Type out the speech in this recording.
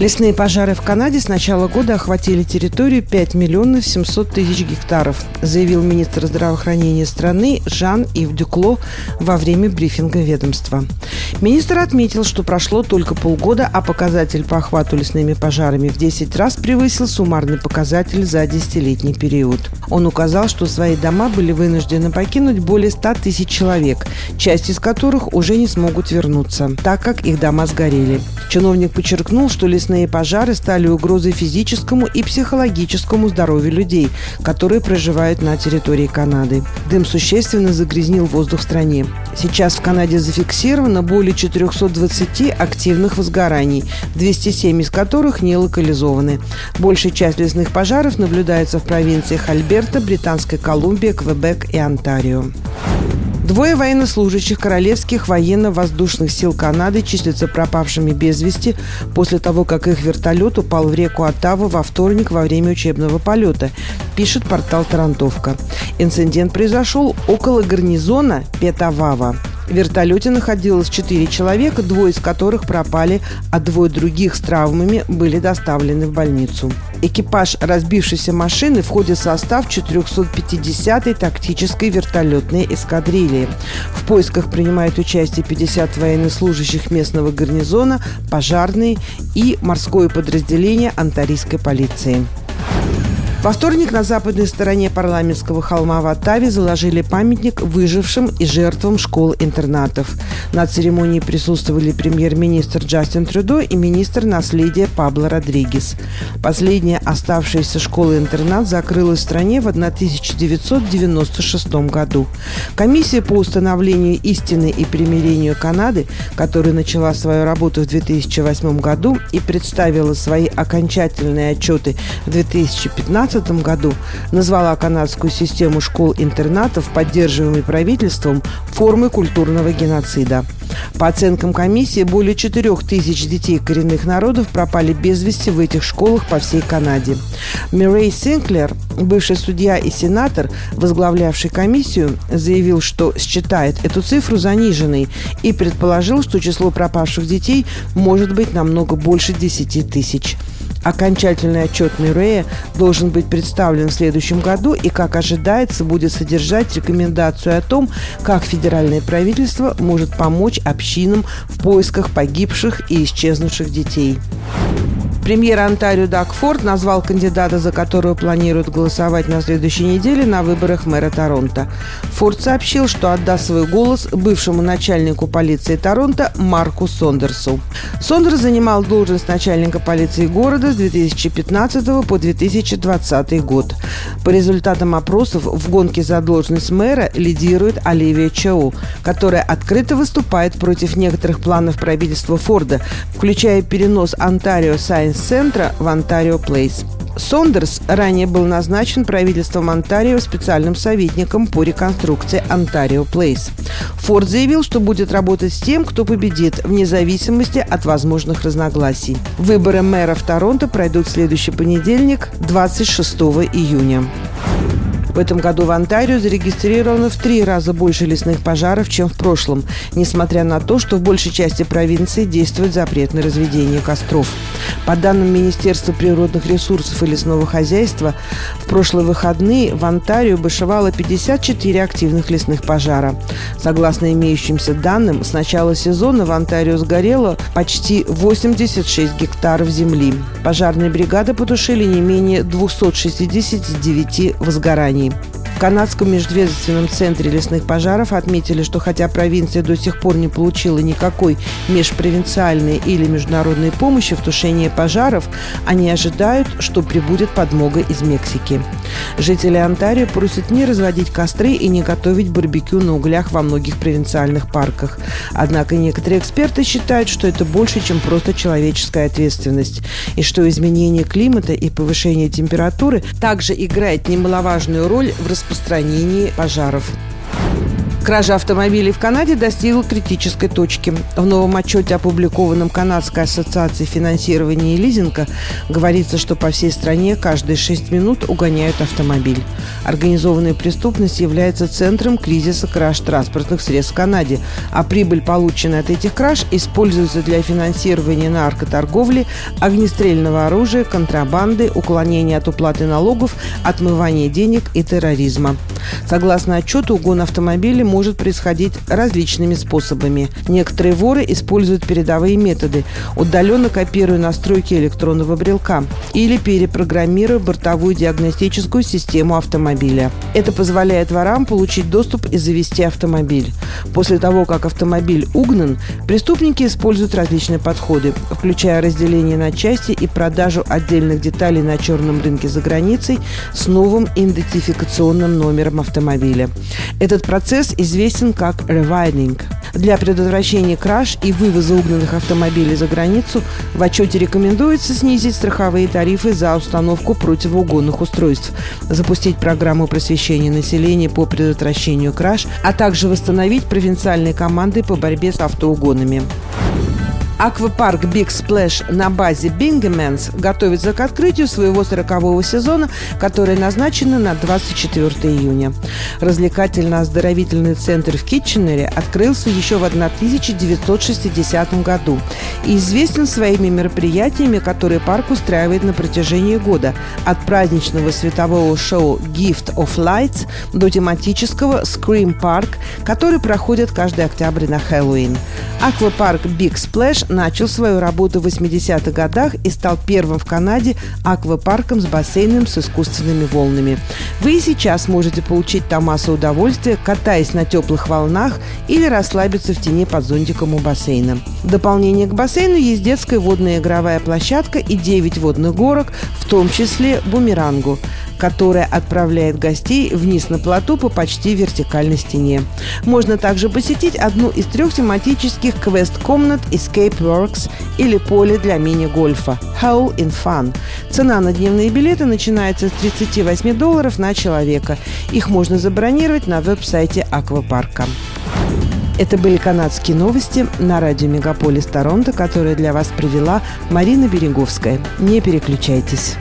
Лесные пожары в Канаде с начала года охватили территорию 5 миллионов 700 тысяч гектаров, заявил министр здравоохранения страны Жан-Ив Дюкло во время брифинга ведомства. Министр отметил, что прошло только полгода, а показатель по охвату лесными пожарами в 10 раз превысил суммарный показатель за десятилетний период. Он указал, что свои дома были вынуждены покинуть более 100 тысяч человек, часть из которых уже не смогут вернуться, так как их дома сгорели. Чиновник подчеркнул, что лесные пожары стали угрозой физическому и психологическому здоровью людей, которые проживают на территории Канады. Дым существенно загрязнил воздух в стране. Сейчас в Канаде зафиксировано более 420 активных возгораний, 207 из которых не локализованы. Большая часть лесных пожаров наблюдается в провинциях Альберта, Британская Колумбия, Квебек и Онтарио. Двое военнослужащих Королевских военно-воздушных сил Канады числятся пропавшими без вести после того, как их вертолет упал в реку Оттаву во вторник во время учебного полета, пишет портал «Тарантовка». Инцидент произошел около гарнизона Петавава. В вертолете находилось четыре человека, двое из которых пропали, а двое других с травмами были доставлены в больницу. Экипаж разбившейся машины входит в состав 450-й тактической вертолетной эскадрильи. В поисках принимают участие 50 военнослужащих местного гарнизона, пожарные и морское подразделение антарийской полиции. Во вторник на западной стороне парламентского холма в Оттаве заложили памятник выжившим и жертвам школ-интернатов. На церемонии присутствовали премьер-министр Джастин Трюдо и министр наследия Пабло Родригес. Последняя оставшаяся школа-интернат закрылась в стране в 1996 году. Комиссия по установлению истины и примирению Канады, которая начала свою работу в 2008 году и представила свои окончательные отчеты в 2015 2015 году назвала канадскую систему школ-интернатов, поддерживаемой правительством, формой культурного геноцида. По оценкам комиссии, более 4 тысяч детей коренных народов пропали без вести в этих школах по всей Канаде. Мирей Синклер, бывший судья и сенатор, возглавлявший комиссию, заявил, что считает эту цифру заниженной и предположил, что число пропавших детей может быть намного больше 10 тысяч. Окончательный отчет Мюррея должен быть представлен в следующем году и, как ожидается, будет содержать рекомендацию о том, как федеральное правительство может помочь общинам в поисках погибших и исчезнувших детей. Премьер Онтарио Даг Форд назвал кандидата, за которого планируют голосовать на следующей неделе на выборах мэра Торонто. Форд сообщил, что отдаст свой голос бывшему начальнику полиции Торонто Марку Сондерсу. Сондерс занимал должность начальника полиции города с 2015 по 2020 год. По результатам опросов в гонке за должность мэра лидирует Оливия Чоу, которая открыто выступает против некоторых планов правительства Форда, включая перенос Онтарио Сайенс центра в Онтарио Плейс. Сондерс ранее был назначен правительством Онтарио специальным советником по реконструкции Онтарио Плейс. Форд заявил, что будет работать с тем, кто победит, вне зависимости от возможных разногласий. Выборы мэра в Торонто пройдут в следующий понедельник, 26 июня. В этом году в Онтарио зарегистрировано в три раза больше лесных пожаров, чем в прошлом, несмотря на то, что в большей части провинции действует запрет на разведение костров. По данным Министерства природных ресурсов и лесного хозяйства, в прошлые выходные в Онтарио бушевало 54 активных лесных пожара. Согласно имеющимся данным, с начала сезона в Онтарио сгорело почти 86 гектаров земли. Пожарные бригады потушили не менее 269 возгораний компаний. В Канадском межведомственном центре лесных пожаров отметили, что хотя провинция до сих пор не получила никакой межпровинциальной или международной помощи в тушении пожаров, они ожидают, что прибудет подмога из Мексики. Жители Онтарио просят не разводить костры и не готовить барбекю на углях во многих провинциальных парках. Однако некоторые эксперты считают, что это больше, чем просто человеческая ответственность, и что изменение климата и повышение температуры также играет немаловажную роль в распространении пожаров. Кража автомобилей в Канаде достигла критической точки. В новом отчете, опубликованном Канадской ассоциацией финансирования и лизинга, говорится, что по всей стране каждые 6 минут угоняют автомобиль. Организованная преступность является центром кризиса краж транспортных средств в Канаде, а прибыль, полученная от этих краж, используется для финансирования наркоторговли, огнестрельного оружия, контрабанды, уклонения от уплаты налогов, отмывания денег и терроризма. Согласно отчету, угон автомобиля может происходить различными способами. Некоторые воры используют передовые методы, удаленно копируя настройки электронного брелка или перепрограммируя бортовую диагностическую систему автомобиля. Это позволяет ворам получить доступ и завести автомобиль. После того, как автомобиль угнан, преступники используют различные подходы, включая разделение на части и продажу отдельных деталей на черном рынке за границей с новым идентификационным номером автомобиля. Этот процесс известен как «ревайдинг». Для предотвращения краж и вывоза угнанных автомобилей за границу в отчете рекомендуется снизить страховые тарифы за установку противоугонных устройств, запустить программу просвещения населения по предотвращению краж, а также восстановить провинциальные команды по борьбе с автоугонами. Аквапарк Big Splash на базе Bingemans готовится к открытию своего 40-го сезона, которое назначено на 24 июня. Развлекательно-оздоровительный центр в Китченере открылся еще в 1960 году и известен своими мероприятиями, которые парк устраивает на протяжении года, от праздничного светового шоу Gift of Lights до тематического Scream Park, который проходит каждый октябрь на Хэллоуин. Аквапарк Big Splash начал свою работу в 80-х годах и стал первым в Канаде аквапарком с бассейном с искусственными волнами. Вы и сейчас можете получить там массу удовольствия, катаясь на теплых волнах или расслабиться в тени под зонтиком у бассейна. В дополнение к бассейну есть детская водная игровая площадка и 9 водных горок, в том числе бумерангу которая отправляет гостей вниз на плоту по почти вертикальной стене. Можно также посетить одну из трех тематических квест-комнат Escape Works или поле для мини-гольфа Hole in Fun. Цена на дневные билеты начинается с 38 долларов на человека. Их можно забронировать на веб-сайте аквапарка. Это были канадские новости на радио Мегаполис Торонто, которые для вас провела Марина Береговская. Не переключайтесь.